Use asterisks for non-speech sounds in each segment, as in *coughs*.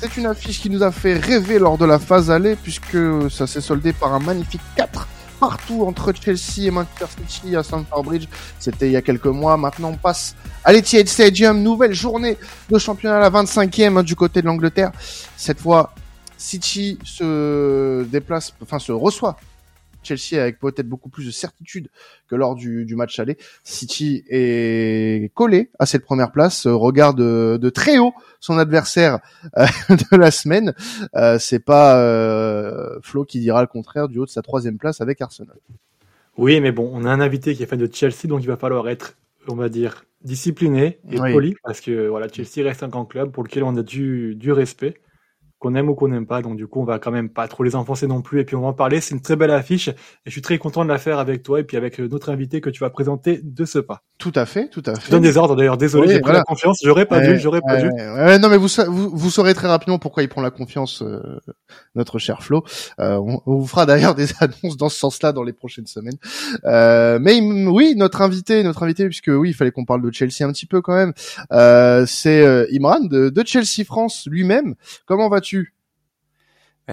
c'est une affiche qui nous a fait rêver lors de la phase aller puisque ça s'est soldé par un magnifique 4 partout entre Chelsea et Manchester City à Stamford Bridge. C'était il y a quelques mois. Maintenant, on passe à l'Etihad Stadium. Nouvelle journée de championnat, la 25e hein, du côté de l'Angleterre. Cette fois, City se déplace, enfin se reçoit Chelsea avec peut-être beaucoup plus de certitude que lors du, match aller. City est collé à cette première place, euh, regarde de, très haut son adversaire euh, *laughs* de la semaine. Euh, c'est pas Flo qui dira le contraire du haut de sa troisième place avec Arsenal. Oui, mais bon, on a un invité qui est fan de Chelsea, donc il va falloir être, on va dire, discipliné et poli, parce que voilà, Chelsea reste un grand club pour lequel on a du, du respect qu'on aime ou qu'on n'aime pas. Donc du coup, on va quand même pas trop les enfoncer non plus. Et puis on va en parler. C'est une très belle affiche. Et je suis très content de la faire avec toi et puis avec euh, notre invité que tu vas présenter de ce pas. Tout à fait, tout à fait. Je donne des ordres d'ailleurs. Désolé, j'ai pris la confiance. J'aurais pas dû, j'aurais pas dû. non, mais vous, vous, saurez très rapidement pourquoi il prend la confiance, euh, notre cher Flo. Euh, on, vous fera d'ailleurs *laughs* des annonces dans ce sens-là dans les prochaines semaines. mais oui, notre invité, notre invité, puisque oui, il fallait qu'on parle de Chelsea un petit peu quand même. c'est Imran de, de Chelsea France lui-même. Comment vas-tu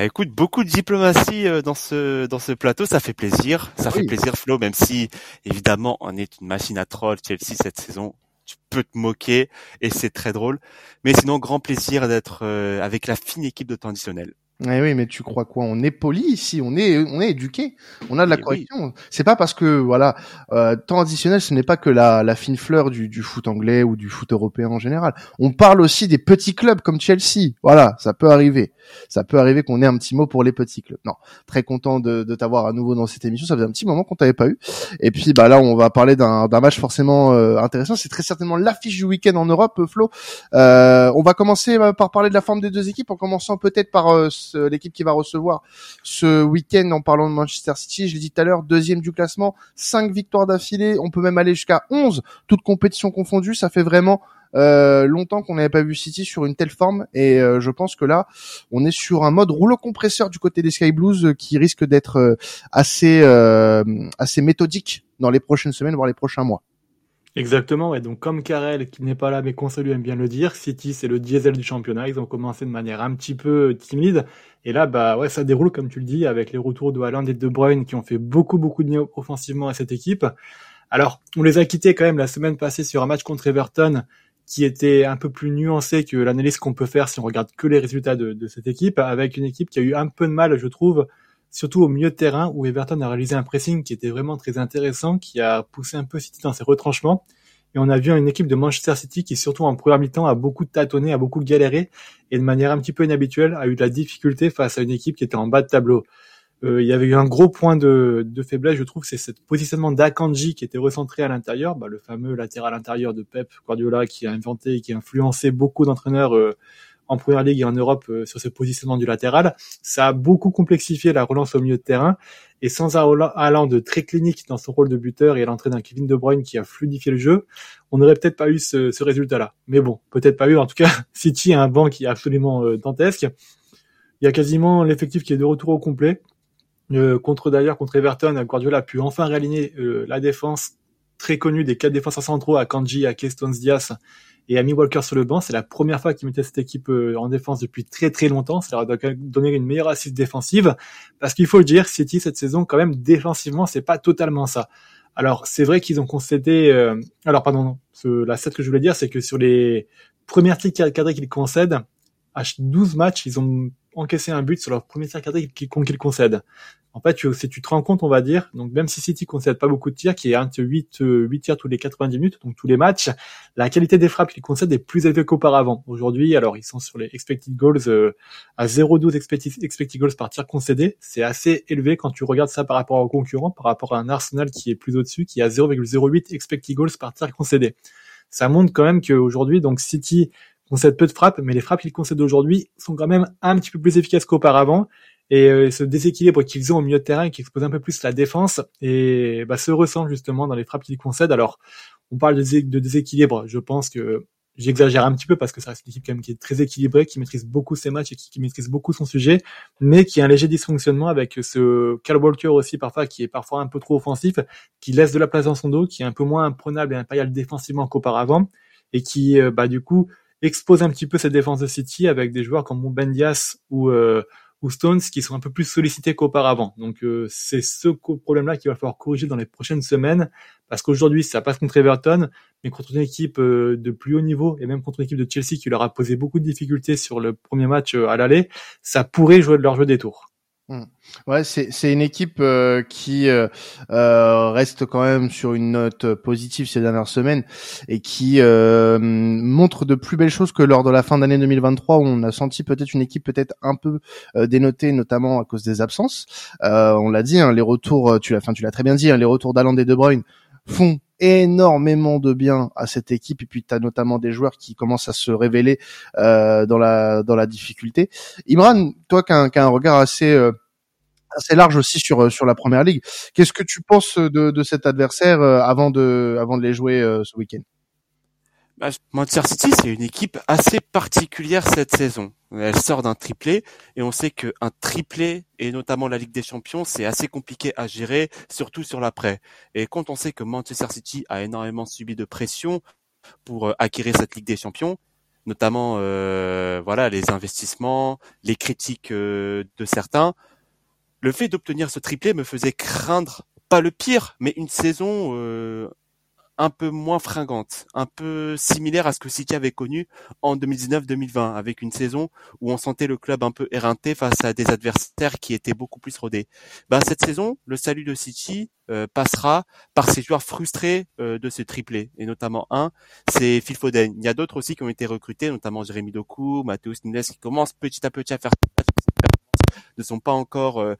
écoute, beaucoup de diplomatie euh, dans ce dans ce plateau, ça fait plaisir, ça fait plaisir Flo, même si évidemment on est une machine à troll Chelsea cette saison. Tu peux te moquer et c'est très drôle, mais sinon grand plaisir d'être euh, avec la fine équipe de temps additionnel. Eh oui, mais tu crois quoi? On est poli ici, on est on est éduqué, on a de la eh correction. C'est pas parce que voilà, euh, temps additionnel, ce n'est pas que la, la fine fleur du, du foot anglais ou du foot européen en général. On parle aussi des petits clubs comme Chelsea. Voilà, ça peut arriver. Ça peut arriver qu'on ait un petit mot pour les petits clubs. Non, très content de, de t'avoir à nouveau dans cette émission. Ça faisait un petit moment qu'on t'avait pas eu. Et puis bah là, on va parler d'un match forcément euh, intéressant. C'est très certainement l'affiche du week-end en Europe, Flo. Euh, on va commencer euh, par parler de la forme des deux équipes en commençant peut-être par euh, l'équipe qui va recevoir ce week-end en parlant de Manchester City. Je l'ai dit tout à l'heure, deuxième du classement, cinq victoires d'affilée. On peut même aller jusqu'à 11, toutes compétitions confondues. Ça fait vraiment euh, longtemps qu'on n'avait pas vu City sur une telle forme et euh, je pense que là on est sur un mode rouleau compresseur du côté des Sky Blues euh, qui risque d'être assez assez méthodique dans les prochaines semaines voire les prochains mois. Exactement, et donc comme Karel, qui n'est pas là mais qu'on salue aime bien le dire, City c'est le diesel du championnat, ils ont commencé de manière un petit peu timide, et là bah ouais ça déroule comme tu le dis, avec les retours de Haaland et de Bruyne qui ont fait beaucoup beaucoup de bien offensivement à cette équipe. Alors on les a quittés quand même la semaine passée sur un match contre Everton qui était un peu plus nuancé que l'analyse qu'on peut faire si on regarde que les résultats de cette équipe, avec une équipe qui a eu un peu de mal je trouve surtout au milieu de terrain où Everton a réalisé un pressing qui était vraiment très intéressant, qui a poussé un peu City dans ses retranchements. Et on a vu une équipe de Manchester City qui, surtout en première mi-temps, a beaucoup tâtonné, a beaucoup galéré, et de manière un petit peu inhabituelle, a eu de la difficulté face à une équipe qui était en bas de tableau. Euh, il y avait eu un gros point de, de faiblesse, je trouve, c'est ce positionnement d'Akanji qui était recentré à l'intérieur, bah, le fameux latéral intérieur de Pep Guardiola qui a inventé et qui a influencé beaucoup d'entraîneurs euh, en première ligue et en Europe euh, sur ce positionnement du latéral. Ça a beaucoup complexifié la relance au milieu de terrain. Et sans un de très clinique dans son rôle de buteur et l'entrée d'un Kevin De Bruyne qui a fluidifié le jeu, on n'aurait peut-être pas eu ce, ce résultat-là. Mais bon, peut-être pas eu. En tout cas, *laughs* City a un banc qui est absolument euh, dantesque. Il y a quasiment l'effectif qui est de retour au complet. Euh, contre d'ailleurs contre Everton, Guardiola a pu enfin réaligner la défense très connue des quatre défenseurs centraux à Kanji, à Kestones Diaz et Amy Walker sur le banc. C'est la première fois qu'il mettait cette équipe euh, en défense depuis très très longtemps. Ça leur a donné une meilleure assise défensive. Parce qu'il faut le dire, City cette saison quand même défensivement, c'est pas totalement ça. Alors c'est vrai qu'ils ont concédé. Euh, alors pardon, la set que je voulais dire, c'est que sur les premières tirs cadrés qu'ils concèdent, à 12 matchs, ils ont encaissé un but sur leur premier tir cadré qu'ils concèdent en fait, tu, si tu te rends compte, on va dire, donc même si City concède pas beaucoup de tirs, qui est un 8, 8 euh, tirs tous les 90 minutes, donc tous les matchs, la qualité des frappes qu'ils concèdent est plus élevée qu'auparavant. Aujourd'hui, alors ils sont sur les expected goals euh, à 0,12 expected, expected goals par tir concédé. C'est assez élevé quand tu regardes ça par rapport aux concurrents, par rapport à un Arsenal qui est plus au-dessus, qui a 0,08 expected goals par tir concédé. Ça montre quand même qu'aujourd'hui, donc City concède peu de frappes, mais les frappes qu'ils concèdent aujourd'hui sont quand même un petit peu plus efficaces qu'auparavant et euh, ce déséquilibre qu'ils ont au milieu de terrain qui expose un peu plus la défense et bah, se ressent justement dans les frappes qu'ils concèdent. Alors on parle de, déséquilibre, je pense que j'exagère un petit peu parce que ça reste une équipe quand même qui est très équilibrée, qui maîtrise beaucoup ses matchs et qui, maîtrise beaucoup son sujet, mais qui a un léger dysfonctionnement avec ce Cal Walker aussi parfois qui est parfois un peu trop offensif, qui laisse de la place dans son dos, qui est un peu moins imprenable et impérial défensivement qu'auparavant et qui euh, bah du coup expose un petit peu cette défense de City avec des joueurs comme Bendias ou ou Stones qui sont un peu plus sollicités qu'auparavant. Donc euh, c'est ce problème-là qu'il va falloir corriger dans les prochaines semaines parce qu'aujourd'hui ça passe contre Everton, mais contre une équipe euh, de plus haut niveau et même contre une équipe de Chelsea qui leur a posé beaucoup de difficultés sur le premier match euh, à l'aller, ça pourrait jouer de leur jeu des tours. Hmm. Ouais, c'est une équipe euh, qui euh, euh, reste quand même sur une note positive ces dernières semaines et qui montre de plus belles choses que lors de la fin d'année 2023 où on a senti peut-être une équipe peut-être un peu dénotée notamment à cause des absences. on l'a dit, hein, les retours, tu l'as, enfin tu l'as très bien dit, hein, les retours d'Aland et De Bruyne font énormément de bien à cette équipe et puis tu as notamment des joueurs qui commencent à se révéler euh, dans la dans la difficulté. Imran, toi qui as, un regard assez euh, assez large aussi sur euh, sur la première ligue, qu'est-ce que tu penses de, de cet adversaire avant de avant de les jouer ce week-end? Manchester City, c'est une équipe assez particulière cette saison. Elle sort d'un triplé et on sait qu'un triplé et notamment la Ligue des Champions, c'est assez compliqué à gérer, surtout sur l'après. Et quand on sait que Manchester City a énormément subi de pression pour euh, acquérir cette Ligue des Champions, notamment euh, voilà les investissements, les critiques euh, de certains, le fait d'obtenir ce triplé me faisait craindre pas le pire, mais une saison un peu moins fringante, un peu similaire à ce que City avait connu en 2019-2020, avec une saison où on sentait le club un peu éreinté face à des adversaires qui étaient beaucoup plus rodés. Ben, cette saison, le salut de City euh, passera par ces joueurs frustrés euh, de ce triplé, et notamment un, c'est Phil Foden. Il y a d'autres aussi qui ont été recrutés, notamment Jérémy Doku, Mathéus Nunes, qui commencent petit à petit à faire ne sont pas encore euh,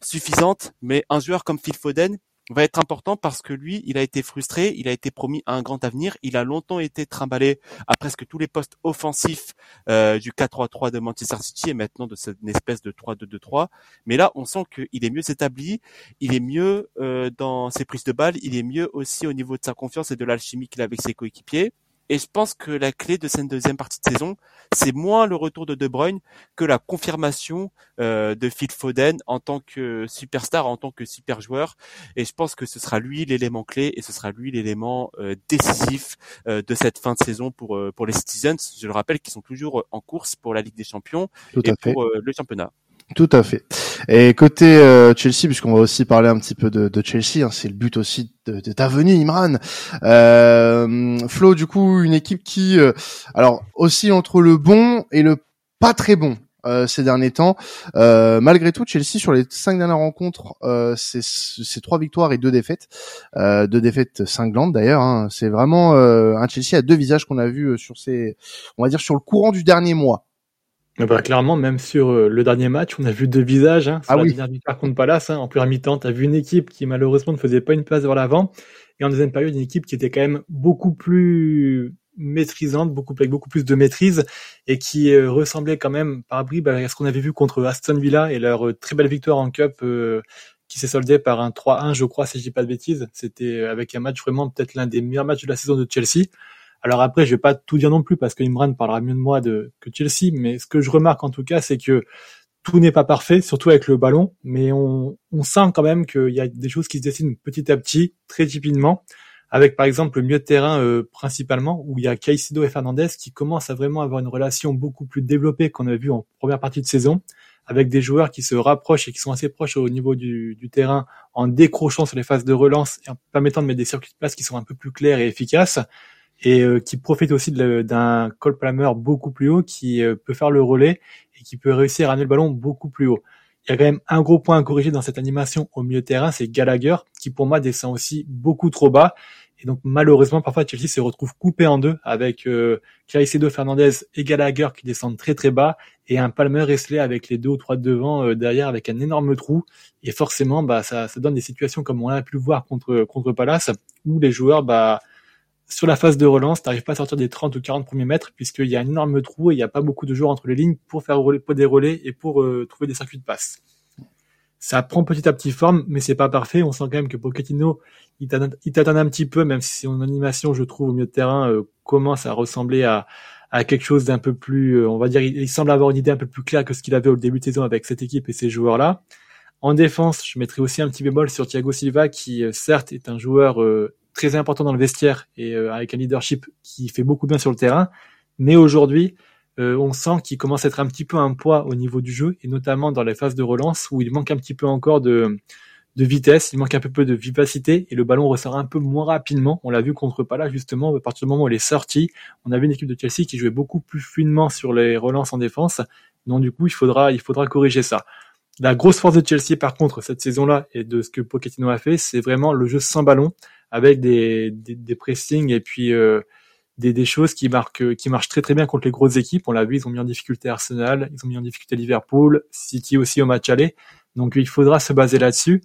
suffisantes, mais un joueur comme Phil Foden va être important parce que lui, il a été frustré, il a été promis un grand avenir, il a longtemps été trimballé à presque tous les postes offensifs euh, du 4-3-3 de Manchester City et maintenant de cette espèce de 3-2-2-3. Mais là, on sent qu'il est mieux établi, il est mieux euh, dans ses prises de balles, il est mieux aussi au niveau de sa confiance et de l'alchimie qu'il a avec ses coéquipiers. Et je pense que la clé de cette deuxième partie de saison, c'est moins le retour de De Bruyne que la confirmation euh, de Phil Foden en tant que superstar, en tant que super joueur. Et je pense que ce sera lui l'élément clé et ce sera lui l'élément euh, décisif euh, de cette fin de saison pour pour les Citizens. Je le rappelle, qui sont toujours en course pour la Ligue des Champions et pour le championnat. Tout à fait. Et côté euh, Chelsea, puisqu'on va aussi parler un petit peu de, Chelsea, hein, c'est le but aussi de, de ta venue, Imran. Euh, Flo, du coup, une équipe qui, euh, alors aussi entre le bon et le pas très bon. Euh, ces derniers temps, malgré tout, Chelsea sur les cinq dernières rencontres, c'est trois victoires et deux défaites, deux défaites cinglantes d'ailleurs. Hein. C'est vraiment un Chelsea à deux visages qu'on a vu sur ces, on va dire sur le courant du dernier mois. Bah, clairement, même sur euh, le dernier match, on a vu deux visages. Hein, sur ah la oui. dernière victoire contre Palace, hein, en première mi-temps, tu as vu une équipe qui malheureusement ne faisait pas une place vers l'avant, et en deuxième période, une équipe qui était quand même beaucoup plus maîtrisante, beaucoup avec beaucoup plus de maîtrise, et qui euh, ressemblait quand même par bribes à ce qu'on avait vu contre Aston Villa et leur euh, très belle victoire en Cup qui s'est soldée par un 3-1, je crois, si je dis pas de bêtises. C'était avec un match vraiment peut-être l'un des meilleurs matchs de la saison de Chelsea. Alors après, je vais pas tout dire non plus parce que Imran parlera mieux de moi de, que Chelsea, mais ce que je remarque en tout cas, c'est que tout n'est pas parfait, surtout avec le ballon, mais on, on sent quand même qu'il y a des choses qui se dessinent petit à petit, très typiquement, avec par exemple le milieu de terrain euh, principalement, où il y a Caicedo et Fernandez qui commencent à vraiment avoir une relation beaucoup plus développée qu'on a vu en première partie de saison, avec des joueurs qui se rapprochent et qui sont assez proches au niveau du, du terrain en décrochant sur les phases de relance et en permettant de mettre des circuits de place qui sont un peu plus clairs et efficaces et euh, qui profite aussi d'un Cole Palmer beaucoup plus haut qui euh, peut faire le relais et qui peut réussir à amener le ballon beaucoup plus haut. Il y a quand même un gros point à corriger dans cette animation au milieu de terrain, c'est Gallagher qui pour moi descend aussi beaucoup trop bas. Et donc malheureusement parfois Chelsea se retrouve coupé en deux avec euh, Caicedo, Fernandez et Gallagher qui descendent très très bas et un Palmer Wesley avec les deux ou trois devant euh, derrière avec un énorme trou. Et forcément bah ça, ça donne des situations comme on a pu le voir contre contre Palace où les joueurs bah sur la phase de relance, t'arrives pas à sortir des 30 ou 40 premiers mètres puisqu'il y a un énorme trou et il n'y a pas beaucoup de joueurs entre les lignes pour faire des relais et pour euh, trouver des circuits de passe. Ça prend petit à petit forme, mais c'est pas parfait. On sent quand même que Pochettino, il t'attend un petit peu, même si son animation, je trouve, au milieu de terrain, euh, commence à ressembler à, quelque chose d'un peu plus, euh, on va dire, il, semble avoir une idée un peu plus claire que ce qu'il avait au début de saison avec cette équipe et ces joueurs-là. En défense, je mettrai aussi un petit bémol sur Thiago Silva, qui certes est un joueur très important dans le vestiaire et euh, avec un leadership qui fait beaucoup bien sur le terrain, Mais aujourd'hui, euh, on sent qu'il commence à être un petit peu un poids au niveau du jeu, et notamment dans les phases de relance où il manque un petit peu encore de, de vitesse, il manque un peu de vivacité, et le ballon ressort un peu moins rapidement. On l'a vu contre Pala justement, à partir du moment où il est sorti, on a vu une équipe de Chelsea qui jouait beaucoup plus fluidement sur les relances en défense. Donc du coup, il faudra, il faudra corriger ça. La grosse force de Chelsea, par contre, cette saison-là, et de ce que Pochettino a fait, c'est vraiment le jeu sans ballon, avec des, des, des pressings et puis euh, des, des, choses qui marquent, qui marchent très très bien contre les grosses équipes. On l'a vu, ils ont mis en difficulté Arsenal, ils ont mis en difficulté Liverpool, City aussi au match aller. Donc il faudra se baser là-dessus.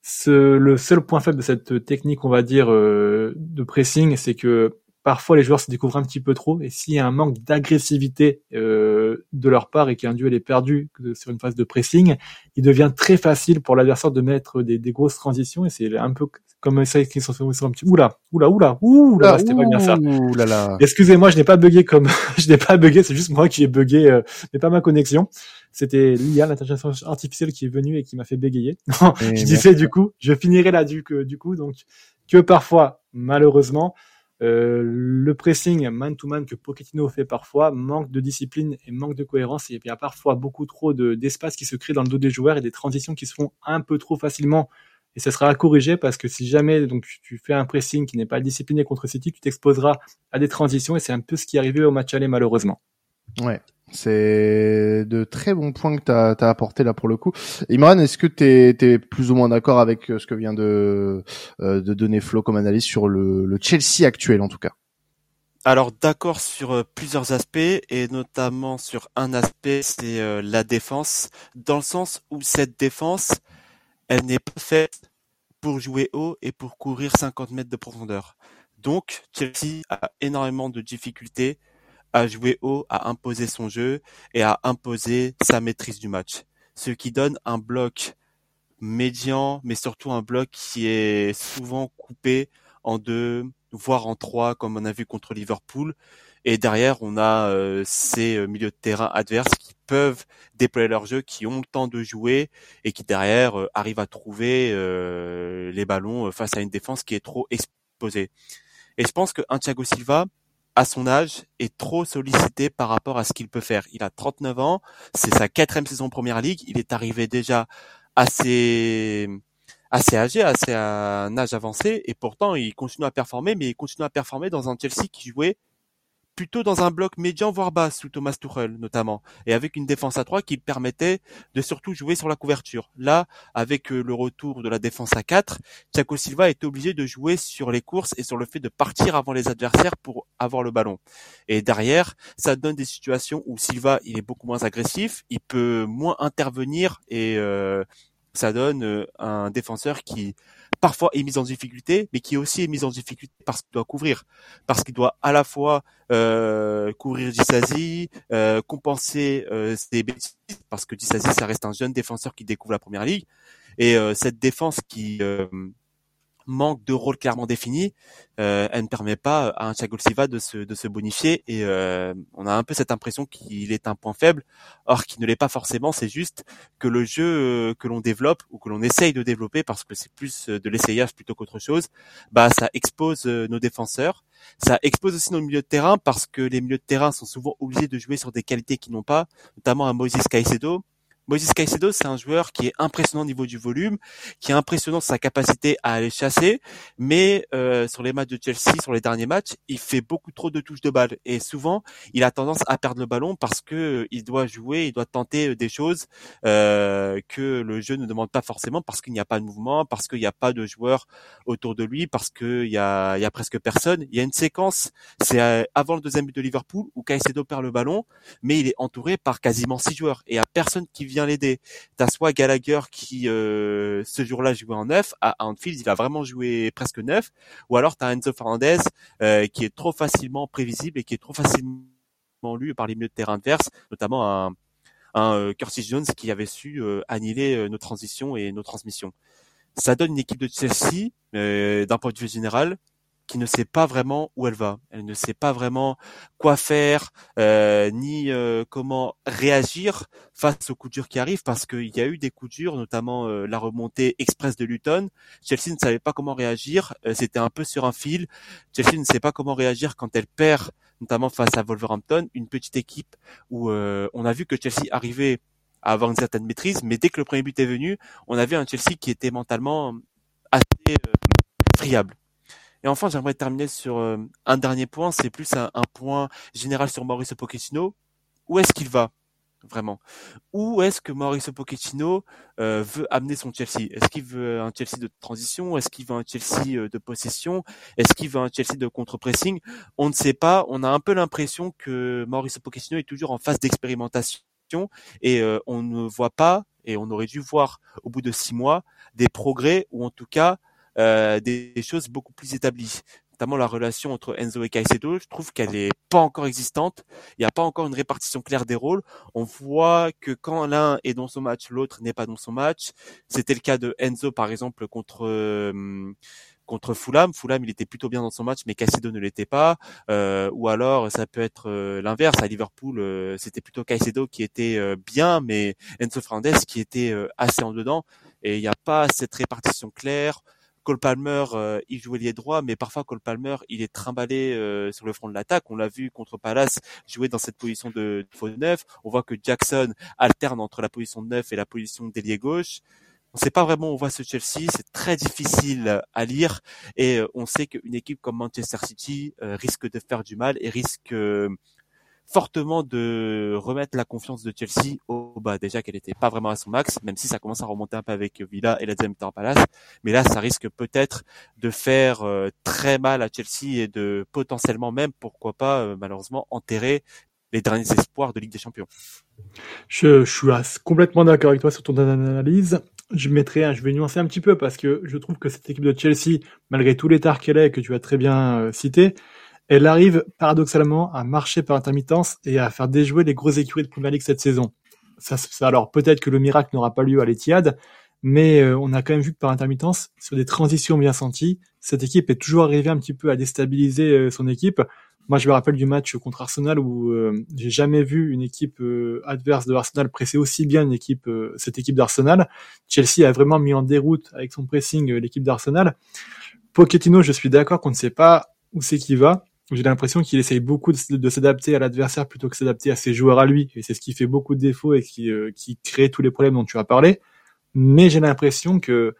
Ce, le seul point faible de cette technique, on va dire, euh, de pressing, c'est que parfois les joueurs se découvrent un petit peu trop et s'il y a un manque d'agressivité euh, de leur part et qu'un duel est perdu sur une phase de pressing, il devient très facile pour l'adversaire de mettre des, des, grosses transitions et c'est un peu comme ça qu'ils sont, sont un petit oula oula oula oula c'était pas bien ça. Excusez-moi, je n'ai pas bugué comme *laughs* je n'ai pas bugué, c'est juste moi qui ai bugué, euh, mais pas ma connexion. C'était l'IA, l'intelligence artificielle, qui est venue et qui m'a fait bégayer. *laughs* je disais du coup, je finirai là du, du coup donc que parfois malheureusement euh, le pressing man-to-man que Pochettino fait parfois manque de discipline et manque de cohérence. Et il y a parfois beaucoup trop d'espace qui se crée dans le dos des joueurs et des transitions qui se font un peu trop facilement. Et ce sera à corriger parce que si jamais donc tu fais un pressing qui n'est pas discipliné contre City, tu t'exposeras à des transitions et c'est un peu ce qui est arrivé au match aller malheureusement. Ouais, c'est de très bons points que tu as, apporté là pour le coup. Imran, est-ce que tu es, plus ou moins d'accord avec euh, ce que vient de, euh, de donner Flo comme analyse sur le, le Chelsea actuel en tout cas? Alors d'accord sur euh, plusieurs aspects et notamment sur un aspect, c'est la défense, dans le sens où cette défense, elle n'est pas faite pour jouer haut et pour courir 50 mètres de profondeur. Donc Chelsea a énormément de difficultés à jouer haut, à imposer son jeu et à imposer sa maîtrise du match. Ce qui donne un bloc médian, mais surtout un bloc qui est souvent coupé en deux, voire en trois, comme on a vu contre Liverpool. Et derrière, on a euh, ces euh, milieux de terrain adverses qui peuvent déployer leur jeu, qui ont le temps de jouer et qui derrière euh, arrivent à trouver les ballons face à une défense qui est trop exposée. Et je pense que un Thiago Silva, à son âge, est trop sollicité par rapport à ce qu'il peut faire. Il a 39 ans, c'est sa quatrième saison Première Ligue, il est arrivé déjà assez assez âgé, assez à un âge avancé, et pourtant il continue à performer, mais il continue à performer dans un Chelsea qui jouait plutôt dans un bloc médian voire bas sous Thomas Tuchel notamment et avec une défense à 3 qui permettait de surtout jouer sur la couverture. Là, avec euh, le retour de la défense à 4, Thiago Silva est obligé de jouer sur les courses et sur le fait de partir avant les adversaires pour avoir le ballon. Et derrière, ça donne des situations où Silva, il est beaucoup moins agressif, il peut moins intervenir et euh, ça donne euh, un défenseur qui parfois est mis en difficulté, mais qui aussi est mis en difficulté parce qu'il doit couvrir, parce qu'il doit à la fois euh, couvrir Disasi, euh, compenser euh, ses bêtises, parce que Disasi ça reste un jeune défenseur qui découvre la première ligue, et euh, cette défense qui euh, manque de rôle clairement défini, euh, elle ne permet pas à un Thiago Silva de se, de se bonifier et euh, on a un peu cette impression qu'il est un point faible, or qu'il ne l'est pas forcément, c'est juste que le jeu euh, que l'on développe ou que l'on essaye de développer, parce que c'est plus de l'essayage plutôt qu'autre chose, bah ça expose nos défenseurs, ça expose aussi nos milieux de terrain parce que les milieux de terrain sont souvent obligés de jouer sur des qualités qu'ils n'ont pas, notamment à Moïse Caicedo, Moïse Caicedo, c'est un joueur qui est impressionnant au niveau du volume, qui est impressionnant sa capacité à aller chasser, mais euh, sur les matchs de Chelsea, sur les derniers matchs, il fait beaucoup trop de touches de balle et souvent il a tendance à perdre le ballon parce que euh, il doit jouer, il doit tenter euh, des choses euh, que le jeu ne demande pas forcément parce qu'il n'y a pas de mouvement, parce qu'il n'y a pas de joueurs autour de lui, parce qu'il y a, y a presque personne. Il y a une séquence, c'est avant le deuxième but de Liverpool où Caicedo perd le ballon, mais il est entouré par quasiment six joueurs et il n'y a personne qui vient l'aider. T'as soit Gallagher qui euh, ce jour-là jouait en neuf, à Anfield il a vraiment joué presque neuf, ou alors t'as Enzo Fernandez euh, qui est trop facilement prévisible et qui est trop facilement lu par les milieux de terrain adverses, notamment un, un euh, Curtis Jones qui avait su annihiler nos transitions et nos transmissions. Ça donne une équipe de Chelsea, d'un point de vue général, qui ne sait pas vraiment où elle va. Elle ne sait pas vraiment quoi faire, euh, ni euh, comment réagir face aux coups durs qui arrivent, parce qu'il y a eu des coups durs, notamment euh, la remontée express de Luton. Chelsea ne savait pas comment réagir, c'était un peu sur un fil. Chelsea ne sait pas comment réagir quand elle perd notamment face à Wolverhampton, une petite équipe où on a vu que Chelsea arrivait à avoir une certaine maîtrise, mais dès que le premier but est venu, on avait un Chelsea qui était mentalement assez friable. Et enfin, j'aimerais terminer sur un dernier point, c'est plus un, un, point général sur Mauricio Pochettino. Où est-ce qu'il va vraiment? Où est-ce que Mauricio Pochettino euh, veut amener son Chelsea? Est-ce qu'il veut un Chelsea de transition? Est-ce qu'il veut un Chelsea euh, de possession? Est-ce qu'il veut un Chelsea de contre-pressing? On ne sait pas. On a un peu l'impression que Mauricio Pochettino est toujours en phase d'expérimentation et euh, on ne voit pas, et on aurait dû voir au bout de six mois, des progrès ou en tout cas des choses beaucoup plus établies notamment la relation entre Enzo et Caicedo, je trouve qu'elle est pas encore existante. Il n'y a pas encore une répartition claire des rôles. On voit que quand l'un est dans son match, l'autre n'est pas dans son match. C'était le cas de Enzo, par exemple, contre euh, contre Fulham. Fulham, il était plutôt bien dans son match, mais Caicedo ne l'était pas. Euh, ou alors, ça peut être euh, l'inverse. À Liverpool, c'était plutôt Caicedo qui était bien, mais Enzo Fernandez qui était assez en dedans. Et il n'y a pas cette répartition claire. Cole Palmer, euh, il jouait lié droit, mais parfois Cole Palmer, il est trimballé euh, sur le front de l'attaque. On l'a vu contre Palace jouer dans cette position de, faux neuf. On voit que Jackson alterne entre la position de neuf et la position d'ailier gauche. On ne sait pas vraiment où on voit ce Chelsea, c'est très difficile à lire et euh, on sait qu'une équipe comme Manchester City risque de faire du mal et risque fortement de remettre la confiance de Chelsea au bas. Déjà qu'elle n'était pas vraiment à son max, même si ça commence à remonter un peu avec Villa et la deuxième en Palace. Mais là, ça risque peut-être de faire euh, très mal à Chelsea et de potentiellement même, pourquoi pas, euh, malheureusement, enterrer les derniers espoirs de Ligue des Champions. Je, je suis complètement d'accord avec toi sur ton analyse. Je mettrai, je vais nuancer un petit peu parce que je trouve que cette équipe de Chelsea, malgré tous les tards qu'elle est, que tu as très bien euh, cité, elle arrive paradoxalement à marcher par intermittence et à faire déjouer les grosses écuries de Premier League cette saison. Ça, alors peut-être que le miracle n'aura pas lieu à l'Etihad, mais euh, on a quand même vu que par intermittence, sur des transitions bien senties, cette équipe est toujours arrivée un petit peu à déstabiliser euh, son équipe. Moi, je me rappelle du match contre Arsenal où euh, j'ai jamais vu une équipe adverse de Arsenal presser aussi bien une équipe, cette équipe d'Arsenal. Chelsea a vraiment mis en déroute avec son pressing l'équipe d'Arsenal. Pochettino, je suis d'accord qu'on ne sait pas où c'est qu'il va j'ai l'impression qu'il essaye beaucoup de, s'adapter à l'adversaire plutôt que s'adapter à ses joueurs à lui. Et c'est ce qui fait beaucoup de défauts et qui, euh, qui crée tous les problèmes dont tu as parlé. Mais j'ai l'impression que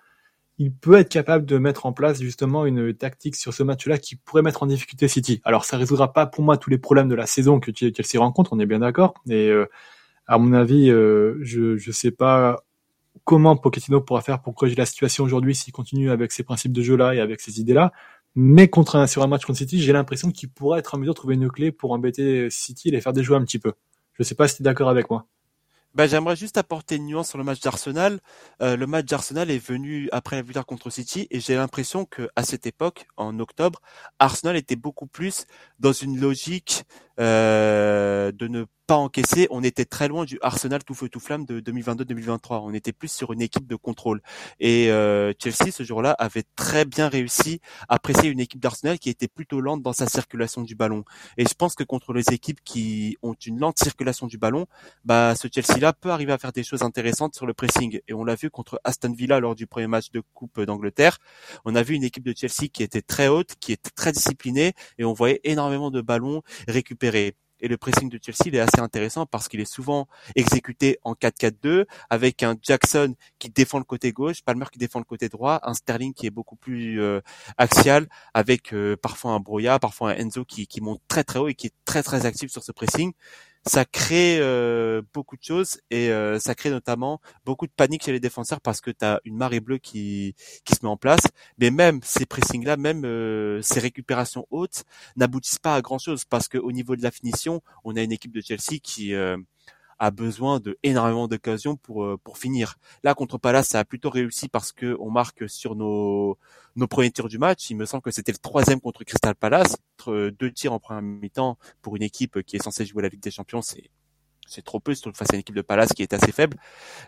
il peut être capable de mettre en place justement une tactique sur ce match-là qui pourrait mettre en difficulté City. Alors ça résoudra pas pour moi tous les problèmes de la saison que Chelsea rencontre, on est bien d'accord. Et euh, à mon avis, euh, je je sais pas comment Pochettino pourra faire pour corriger la situation aujourd'hui s'il continue avec ces principes de jeu-là et avec ces idées-là. Mais contre un, sur un match contre City, j'ai l'impression qu'il pourrait être en mesure de trouver une clé pour embêter City et les faire déjouer un petit peu. Je sais pas si tu es d'accord avec moi. Bah, j'aimerais juste apporter une nuance sur le match d'Arsenal. Euh, le match d'Arsenal est venu après la victoire contre City et j'ai l'impression que à cette époque, en octobre, Arsenal était beaucoup plus dans une logique euh, de ne pas encaissé, on était très loin du Arsenal tout feu tout flamme de 2022-2023. On était plus sur une équipe de contrôle. Et euh, Chelsea ce jour-là avait très bien réussi à presser une équipe d'Arsenal qui était plutôt lente dans sa circulation du ballon. Et je pense que contre les équipes qui ont une lente circulation du ballon, bah ce Chelsea-là peut arriver à faire des choses intéressantes sur le pressing. Et on l'a vu contre Aston Villa lors du premier match de Coupe d'Angleterre. On a vu une équipe de Chelsea qui était très haute, qui était très disciplinée, et on voyait énormément de ballons récupérés. Et le pressing de Chelsea il est assez intéressant parce qu'il est souvent exécuté en 4-4-2 avec un Jackson qui défend le côté gauche, Palmer qui défend le côté droit, un Sterling qui est beaucoup plus euh, axial avec euh, parfois un Broya, parfois un Enzo qui, qui monte très très haut et qui est très très actif sur ce pressing ça crée euh, beaucoup de choses et euh, ça crée notamment beaucoup de panique chez les défenseurs parce que tu as une marée bleue qui, qui se met en place. Mais même ces pressings-là, même euh, ces récupérations hautes n'aboutissent pas à grand-chose parce qu'au niveau de la finition, on a une équipe de Chelsea qui a besoin de énormément d'occasions pour euh, pour finir. Là contre Palace, ça a plutôt réussi parce que on marque sur nos nos premiers tirs du match. Il me semble que c'était le troisième contre Crystal Palace, deux tirs en première mi-temps pour une équipe qui est censée jouer la Ligue des Champions, c'est c'est trop peu surtout face à une équipe de Palace qui est assez faible.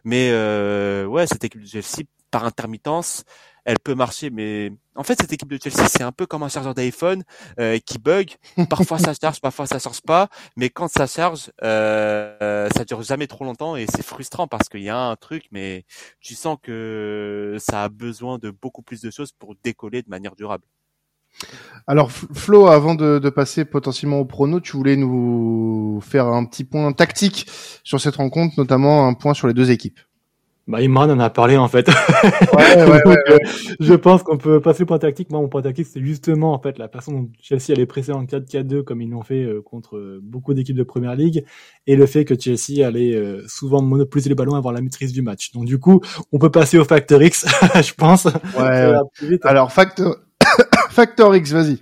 Mais euh, ouais, cette équipe de Chelsea par intermittence, elle peut marcher, mais en fait cette équipe de Chelsea c'est un peu comme un chargeur d'iPhone euh, qui bug. Parfois ça charge, parfois ça charge pas, mais quand ça charge, euh, ça dure jamais trop longtemps et c'est frustrant parce qu'il y a un truc, mais tu sens que ça a besoin de beaucoup plus de choses pour décoller de manière durable. Alors Flo, avant de, de, passer potentiellement au prono, tu voulais nous faire un petit point tactique sur cette rencontre, notamment un point sur les deux équipes. Bah, Imran en a parlé en fait. Ouais, ouais, *laughs* euh, je pense qu'on peut passer au point tactique. Moi, mon point tactique, c'est justement en fait la façon dont Chelsea allait presser en 4-4-2 comme ils l'ont fait euh, contre euh, beaucoup d'équipes de Première Ligue, et le fait que Chelsea allait souvent monopoliser les ballons avoir la maîtrise du match. Donc du coup, on peut passer au Factor X, *laughs* je pense. Ouais. Alors Factor *coughs* Factor X, vas-y.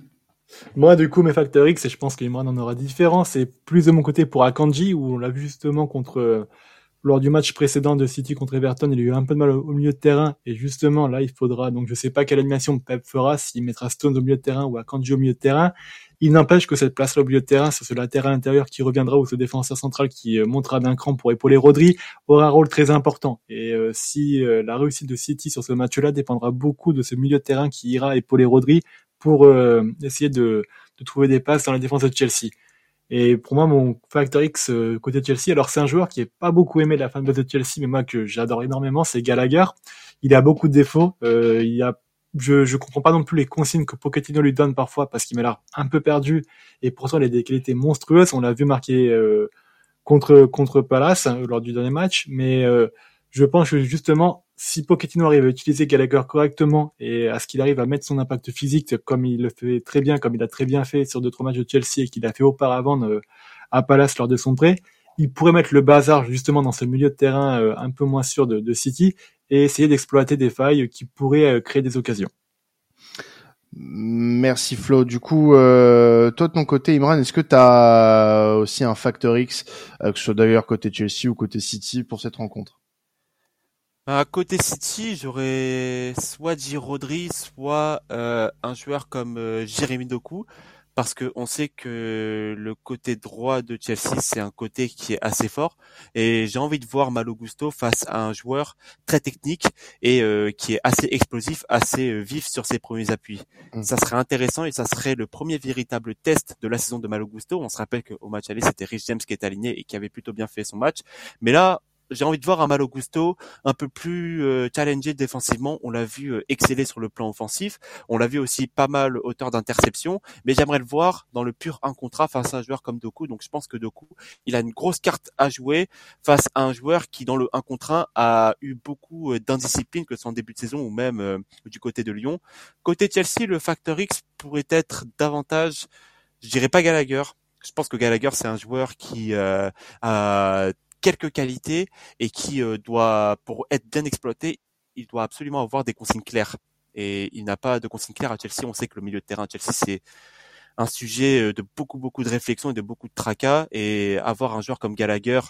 Moi, du coup, mes Factor X, et je pense qu'Imran en aura différents, c'est plus de mon côté pour Akanji, où on l'a vu justement contre lors du match précédent de City contre Everton, il a eu un peu de mal au, milieu de terrain. Et justement, là, il faudra, donc je sais pas quelle animation Pep fera, s'il mettra Stones au milieu de terrain ou Akanji au milieu de terrain. Il n'empêche que cette place-là au milieu de terrain, c'est ce latéral intérieur qui reviendra ou ce défenseur central qui euh, montera d'un cran pour épauler Rodri, aura un rôle très important. Et euh, si euh, la réussite de City sur ce match-là dépendra beaucoup de ce milieu de terrain qui ira épauler Rodri pour essayer de, de trouver des passes dans la défense de Chelsea. Et pour moi, mon facteur X euh, côté Chelsea, alors c'est un joueur qui est pas beaucoup aimé de la fanbase de Chelsea, mais moi que j'adore énormément, c'est Gallagher. Il a beaucoup de défauts. Euh, il a, je je comprends pas non plus les consignes que Pochettino lui donne parfois parce qu'il m'a l'air un peu perdu. Et pourtant, il a des qualités monstrueuses. On l'a vu marquer euh, contre contre Palace hein, lors du dernier match, mais je pense que justement, si Pochettino arrive à utiliser Gallagher correctement et à ce qu'il arrive à mettre son impact physique comme il le fait très bien, comme il a très bien fait sur d'autres matchs de Chelsea et qu'il a fait auparavant euh, à Palace lors de son prêt, il pourrait mettre le bazar justement dans ce milieu de terrain euh, un peu moins sûr de, City et essayer d'exploiter des failles qui pourraient euh, créer des occasions. Merci Flo. Du coup, toi de ton côté, Imran, est-ce que tu aussi un facteur X, que ce soit d'ailleurs côté Chelsea ou côté City pour cette rencontre? À côté City, j'aurais soit J. Rodri, soit euh, un joueur comme euh, Jérémy Doku, parce que on sait que le côté droit de Chelsea, c'est un côté qui est assez fort, et j'ai envie de voir Malo Gusto face à un joueur très technique et euh, qui est assez explosif, assez vif sur ses premiers appuis. Mm. Ça serait intéressant et ça serait le premier véritable test de la saison de Malo Gusto. On se rappelle qu'au match aller, c'était Rich James qui est aligné et qui avait plutôt bien fait son match, mais là, j'ai envie de voir un Malo Gusto un peu plus euh, challengé défensivement. On l'a vu euh, exceller sur le plan offensif. On l'a vu aussi pas mal hauteur d'interception. Mais j'aimerais le voir dans le pur un contrat face à un joueur comme Doku. Donc je pense que Doku, il a une grosse carte à jouer face à un joueur qui dans le 1 contre 1 a eu beaucoup euh, d'indiscipline que ce soit en début de saison ou même euh, du côté de Lyon. Côté Chelsea, le facteur X pourrait être davantage, je dirais pas Gallagher. Je pense que Gallagher c'est un joueur qui a quelques qualités et qui euh, doit, pour être bien exploité, il doit absolument avoir des consignes claires. Et il n'a pas de consignes claires à Chelsea. On sait que le milieu de terrain à Chelsea, c'est un sujet euh, de beaucoup beaucoup de réflexion et de beaucoup de tracas et avoir un joueur comme Gallagher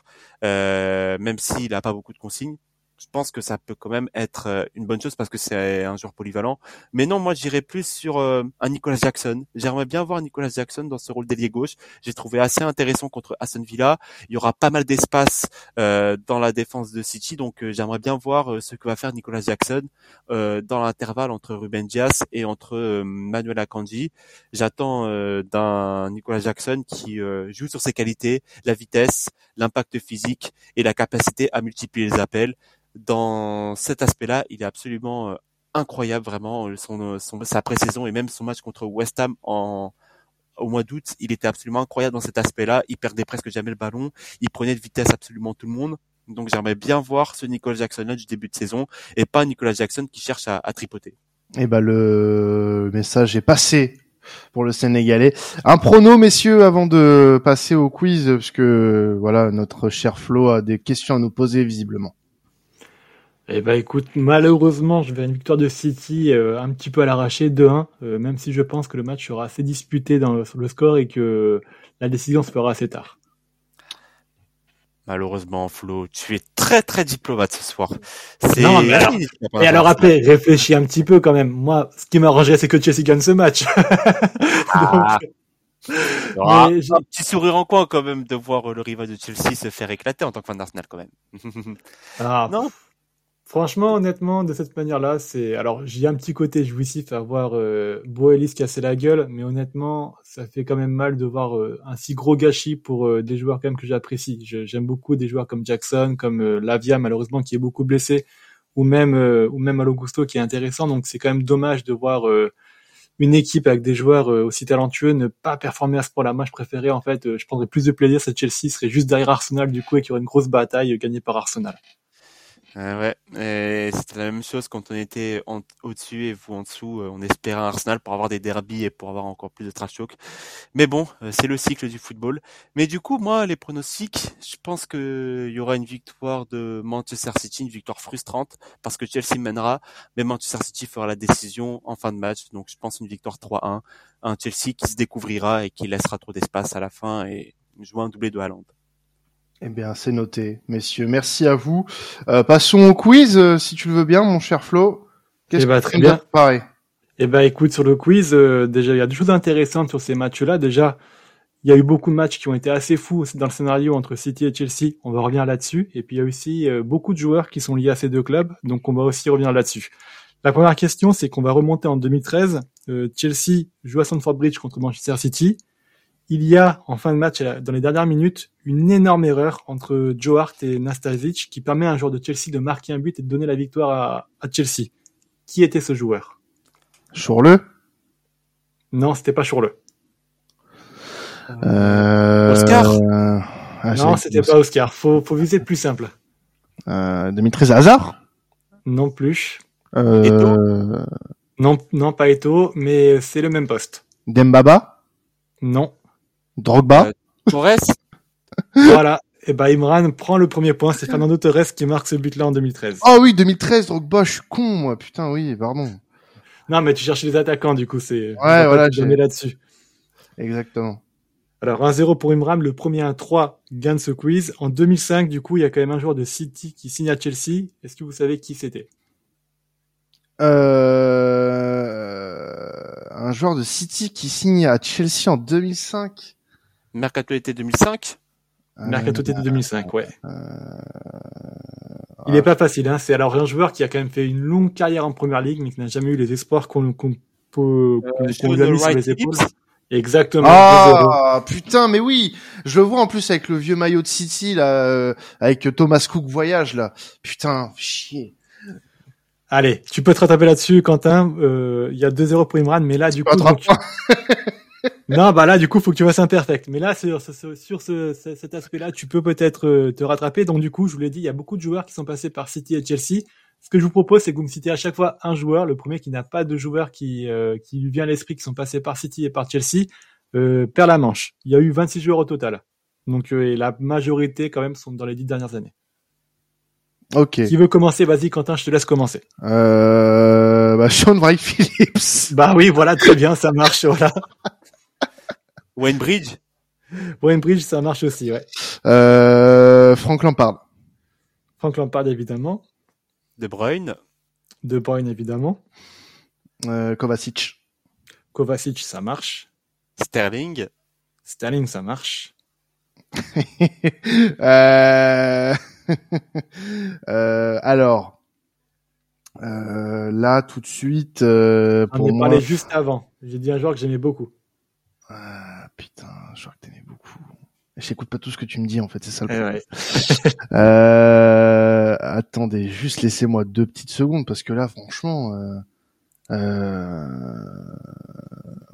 euh, même s'il n'a pas beaucoup de consignes je pense que ça peut quand même être euh, une bonne chose parce que c'est un joueur polyvalent. Mais non, moi j'irais plus sur euh, un Nicolas Jackson. J'aimerais bien voir Nicolas Jackson dans ce rôle d'ailier gauche. J'ai trouvé assez intéressant contre Aston Villa. Il y aura pas mal d'espace euh, dans la défense de City, donc j'aimerais bien voir ce que va faire Nicolas Jackson dans l'intervalle entre Ruben Dias et entre Manuel Akanji. J'attends d'un Nicolas Jackson qui joue sur ses qualités, la vitesse, l'impact physique et la capacité à multiplier les appels dans cet aspect-là, il est absolument euh, incroyable, vraiment. Son, son, sa pré-saison et même son match contre West Ham en, au mois d'août, il était absolument incroyable dans cet aspect-là. Il perdait presque jamais le ballon. Il prenait de vitesse absolument tout le monde. Donc j'aimerais bien voir ce Nicolas Jackson-là du début de saison et pas Nicolas Jackson qui cherche à, à tripoter. Eh ben le message est passé pour le Sénégalais. Un prono, messieurs, avant de passer au quiz, parce que voilà, notre cher Flo a des questions à nous poser visiblement. Eh ben écoute, malheureusement, je vais une victoire de City euh, un petit peu à l'arraché, 2-1, euh, même si je pense que le match sera assez disputé dans le, sur le score et que la décision se fera assez tard. Malheureusement, Flo, tu es très très diplomate ce soir. Non, mais alors, et alors après, réfléchis un petit peu quand même. Moi, ce qui m'arrangerait, c'est que Chelsea gagne ce match. *laughs* ah. un petit sourire en coin quand même de voir le rival de Chelsea se faire éclater en tant que fan d'Arsenal quand même. *laughs* ah. Non, Franchement, honnêtement, de cette manière-là, c'est alors j'ai un petit côté jouissif à voir euh, Boelis casser la gueule, mais honnêtement, ça fait quand même mal de voir euh, un si gros gâchis pour euh, des joueurs quand même que j'apprécie. J'aime beaucoup des joueurs comme Jackson, comme euh, Lavia malheureusement qui est beaucoup blessé, ou même ou même Alogusto qui est intéressant. Donc c'est quand même dommage de voir une équipe avec des joueurs euh, aussi talentueux ne pas performer à ce point-là. Moi, je préférais en fait, euh, je prendrais plus de plaisir si Chelsea serait juste derrière Arsenal du coup et qu'il y aurait une grosse bataille gagnée par Arsenal. Euh, ouais, c'était la même chose quand on était au-dessus et vous en dessous. Euh, on espérait un Arsenal pour avoir des derbies et pour avoir encore plus de trash talk. Mais bon, euh, c'est le cycle du football. Mais du coup, moi, les pronostics, je pense qu'il y aura une victoire de Manchester City, une victoire frustrante parce que Chelsea mènera, mais Manchester City fera la décision en fin de match. Donc, je pense une victoire 3-1, un Chelsea qui se découvrira et qui laissera trop d'espace à la fin et jouer un doublé de Haaland. Eh bien, c'est noté, messieurs. Merci à vous. Euh, passons au quiz, euh, si tu le veux bien, mon cher Flo. Qu'est-ce eh ben, que tu bien. Eh ben, écoute, sur le quiz, euh, déjà, il y a des choses intéressantes sur ces matchs-là. Déjà, il y a eu beaucoup de matchs qui ont été assez fous dans le scénario entre City et Chelsea. On va revenir là-dessus. Et puis, il y a aussi beaucoup de joueurs qui sont liés à ces deux clubs. Donc, on va aussi revenir là-dessus. La première question, c'est qu'on va remonter en 2013. Chelsea joue à Stamford Bridge contre Manchester City il y a en fin de match, dans les dernières minutes, une énorme erreur entre Joe Hart et Nastasic qui permet à un joueur de Chelsea de marquer un but et de donner la victoire à, Chelsea. Qui était ce joueur? Chourle Non, c'était pas Chourle. Euh... Oscar? ah, Non, c'était pas Oscar. Faut, faut viser plus simple. Euh, 2013 Hazard? Non plus. Euh... Non, non, pas Eto, mais c'est le même poste. Dembaba? Non. Drogba. Euh, Torres. *laughs* voilà. Et bah Imran prend le premier point. C'est Fernando Torres qui marque ce but-là en 2013. Ah oui, 2013, Drogba, je suis con, moi. Putain, oui, pardon. Non, mais tu cherches les attaquants, du coup, c'est. Ouais, voilà. Jamais là-dessus. Exactement. Alors 1-0 pour Imran, le premier 1-3 gagne ce quiz. En 2005, du coup, il y a quand même un joueur de City qui signe à Chelsea. Est-ce que vous savez qui c'était? Euh... Un joueur de City qui signe à Chelsea en 2005 Mercato été 2005 Mercato été 2005, ouais. Euh... Il est pas facile, hein. C'est alors un joueur qui a quand même fait une longue carrière en première ligue, mais qui n'a jamais eu les espoirs qu'on qu'on peut qu lui a mis sur les épaules. Exactement. Ah putain, mais oui, je le vois en plus avec le vieux maillot de City là, euh, avec Thomas Cook voyage là. Putain, chier. Allez, tu peux te rattraper là-dessus, Quentin. Euh, il y a 2-0 pour Imran, mais là du coup, *laughs* non, bah là, du coup, faut que tu fasses un perfect. Mais là, sur, sur, ce, cet aspect-là, tu peux peut-être euh, te rattraper. Donc, du coup, je vous l'ai dit, il y a beaucoup de joueurs qui sont passés par City et Chelsea. Ce que je vous propose, c'est que vous me citez à chaque fois un joueur. Le premier qui n'a pas de joueurs qui, euh, qui lui vient à l'esprit, qui sont passés par City et par Chelsea, euh, perd la manche. Il y a eu 26 joueurs au total. Donc, euh, et la majorité, quand même, sont dans les dix dernières années. Ok. Qui veut commencer? Vas-y, Quentin, je te laisse commencer. Euh, bah, Sean Wright Phillips. Bah oui, voilà, très bien, ça marche, voilà. *laughs* Wayne Bridge Wayne Bridge, ça marche aussi, ouais. Euh, Frank Lampard. Frank Lampard, évidemment. De Bruyne? De Bruyne, évidemment. Euh, Kovacic. Kovacic, ça marche. Sterling? Sterling, ça marche. *laughs* euh... *laughs* euh, alors, euh, là, tout de suite, euh, pour On en parlé juste avant. J'ai dit un joueur que j'aimais beaucoup. Putain, je crois que t'aimais beaucoup. J'écoute pas tout ce que tu me dis en fait, c'est ça le problème. *laughs* euh, attendez, juste laissez-moi deux petites secondes parce que là, franchement, euh, euh,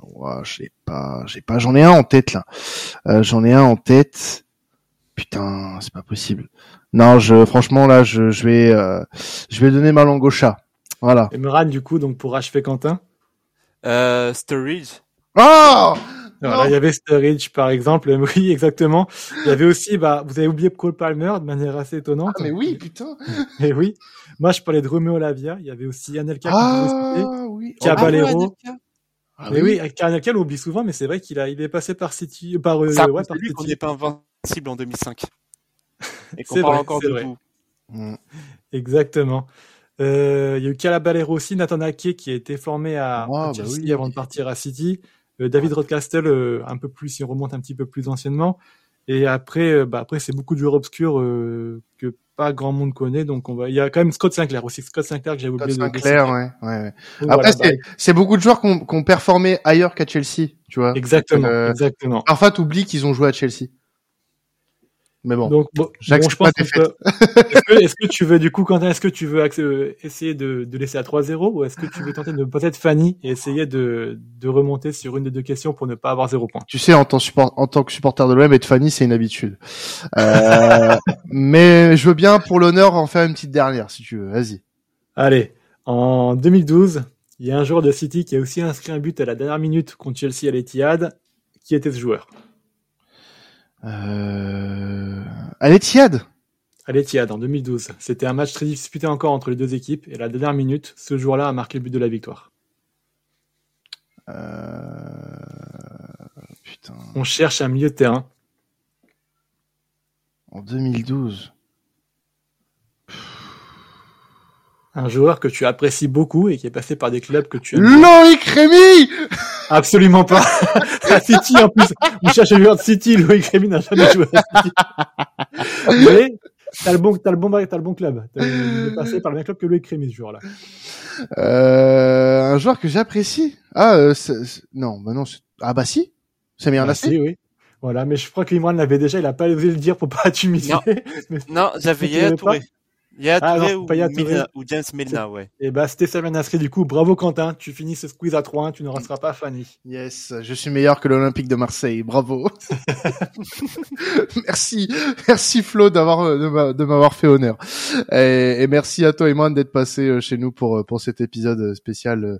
ouais, j'ai pas, j'ai pas, j'en ai un en tête là. Euh, j'en ai un en tête. Putain, c'est pas possible. Non, je, franchement là, je, je vais, euh, je vais donner ma langue au chat. Voilà. Et du coup, donc pour achever Quentin? Euh, Sturridge. Oh il y avait Sturridge, par exemple. *laughs* Oui, exactement. Il y avait aussi, bah, vous avez oublié Cole Palmer de manière assez étonnante. Ah, mais oui, putain. *laughs* Et oui. Moi, je parlais de Romeo Lavia. Il y avait aussi Anelka ah, oui. Caballero. Ah, mais oui, oui Anelka, on oublie souvent, mais c'est vrai qu'il a, il est passé par City, par, euh, ouais, par lui qu'on n'est pas invincible en 2005. Et *laughs* qu'on parle encore de vous. Mm. Exactement. Euh, il y a eu Calaballero aussi, Nathan Ake qui a été formé à, à bah Chelsea oui. avant de partir à City. Euh, David Rodcastle, euh, un peu plus, il remonte un petit peu plus anciennement. Et après, euh, bah après c'est beaucoup de joueurs obscurs que pas grand monde connaît. Donc on va, il y a quand même Scott Sinclair aussi. Scott Sinclair que j'avais oublié Scott Sinclair, ouais, ouais, ouais. Après c'est, bah, c'est beaucoup de joueurs qui ont, performé ailleurs qu'à Chelsea, tu vois. Exactement, exactement. Parfois t'oublies qu'ils ont joué à Chelsea. Mais bon, Donc, bon, j'accepte bon, je pas peut- Est-ce que, est-ce que tu veux, du coup, Quentin, est-ce que tu veux euh, essayer de, de laisser à 3-0 ou est-ce que tu veux tenter de peut-être Fanny et essayer de, de remonter sur une des deux questions pour ne pas avoir zéro point? Tu sais, en tant, support, en tant que supporter de l'OM, être Fanny, c'est une habitude. Euh, *laughs* mais je veux bien, pour l'honneur, en faire une petite dernière, si tu veux. Vas-y. Allez, en 2012, il y a un joueur de City qui a aussi inscrit un but à la dernière minute contre Chelsea à l'Etihad. Qui était ce joueur? Euh... À l'Etihad À l'Etihad en 2012. C'était un match très disputé encore entre les deux équipes et à la dernière minute, ce joueur-là a marqué le but de la victoire. euh... Putain. On cherche un milieu de terrain. En 2012. Un joueur que tu apprécies beaucoup et qui est passé par des clubs que tu aimes. Loïc Rémy Absolument pas. *laughs* à City, en plus. On cherche un joueur de City. Loïc Rémy n'a jamais joué à City. Mais, t'as le bon, t'as le bon, t'as le bon club. Est passé par le même club que Loïc Rémy, ce joueur-là. euh... Un joueur que j'apprécie Ah, euh, c'est- c'est- non, bah non. c'est- Ah bah si Samir Ah, Nasri si, oui. Voilà, mais je crois que Imran l'avait déjà, il a pas osé le dire pour pas *laughs* t'humilier. Non. Mais- Non, j'avais Tu Yaya Touré. Ah, ou, pas Yaya Touré. Milna- ou James Milna, ouais. Et bah, c'était Samir Nasri, du coup. Bravo, Quentin. Tu finis ce squeeze à 3-1, tu ne resteras pas Fanny. Yes, je suis meilleur que l'Olympique de Marseille. Bravo. *laughs* merci, merci Flo d'avoir euh, de m'a- de m'avoir fait honneur. Et, et merci à toi Imran d'être passé euh, chez nous pour euh, pour cet épisode spécial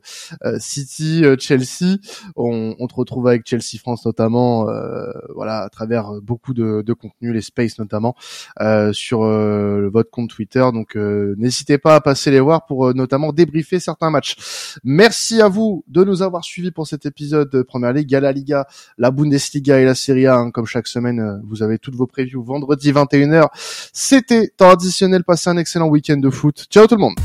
City Chelsea. On, on te retrouve avec Chelsea France notamment, euh, voilà à travers beaucoup de, de contenu, les spaces notamment euh, sur euh, votre compte Twitter. Donc euh, n'hésitez pas à passer les voir pour euh, notamment débriefer certains matchs. Merci à vous de nous avoir suivis pour cet épisode de Première Ligue, la Liga, la Bundesliga et la Serie A. hein. comme chaque semaine, euh, vous avez toutes vos previews vendredi 21h. C'était temps additionnel. Passez un excellent week-end de foot. Ciao tout le monde.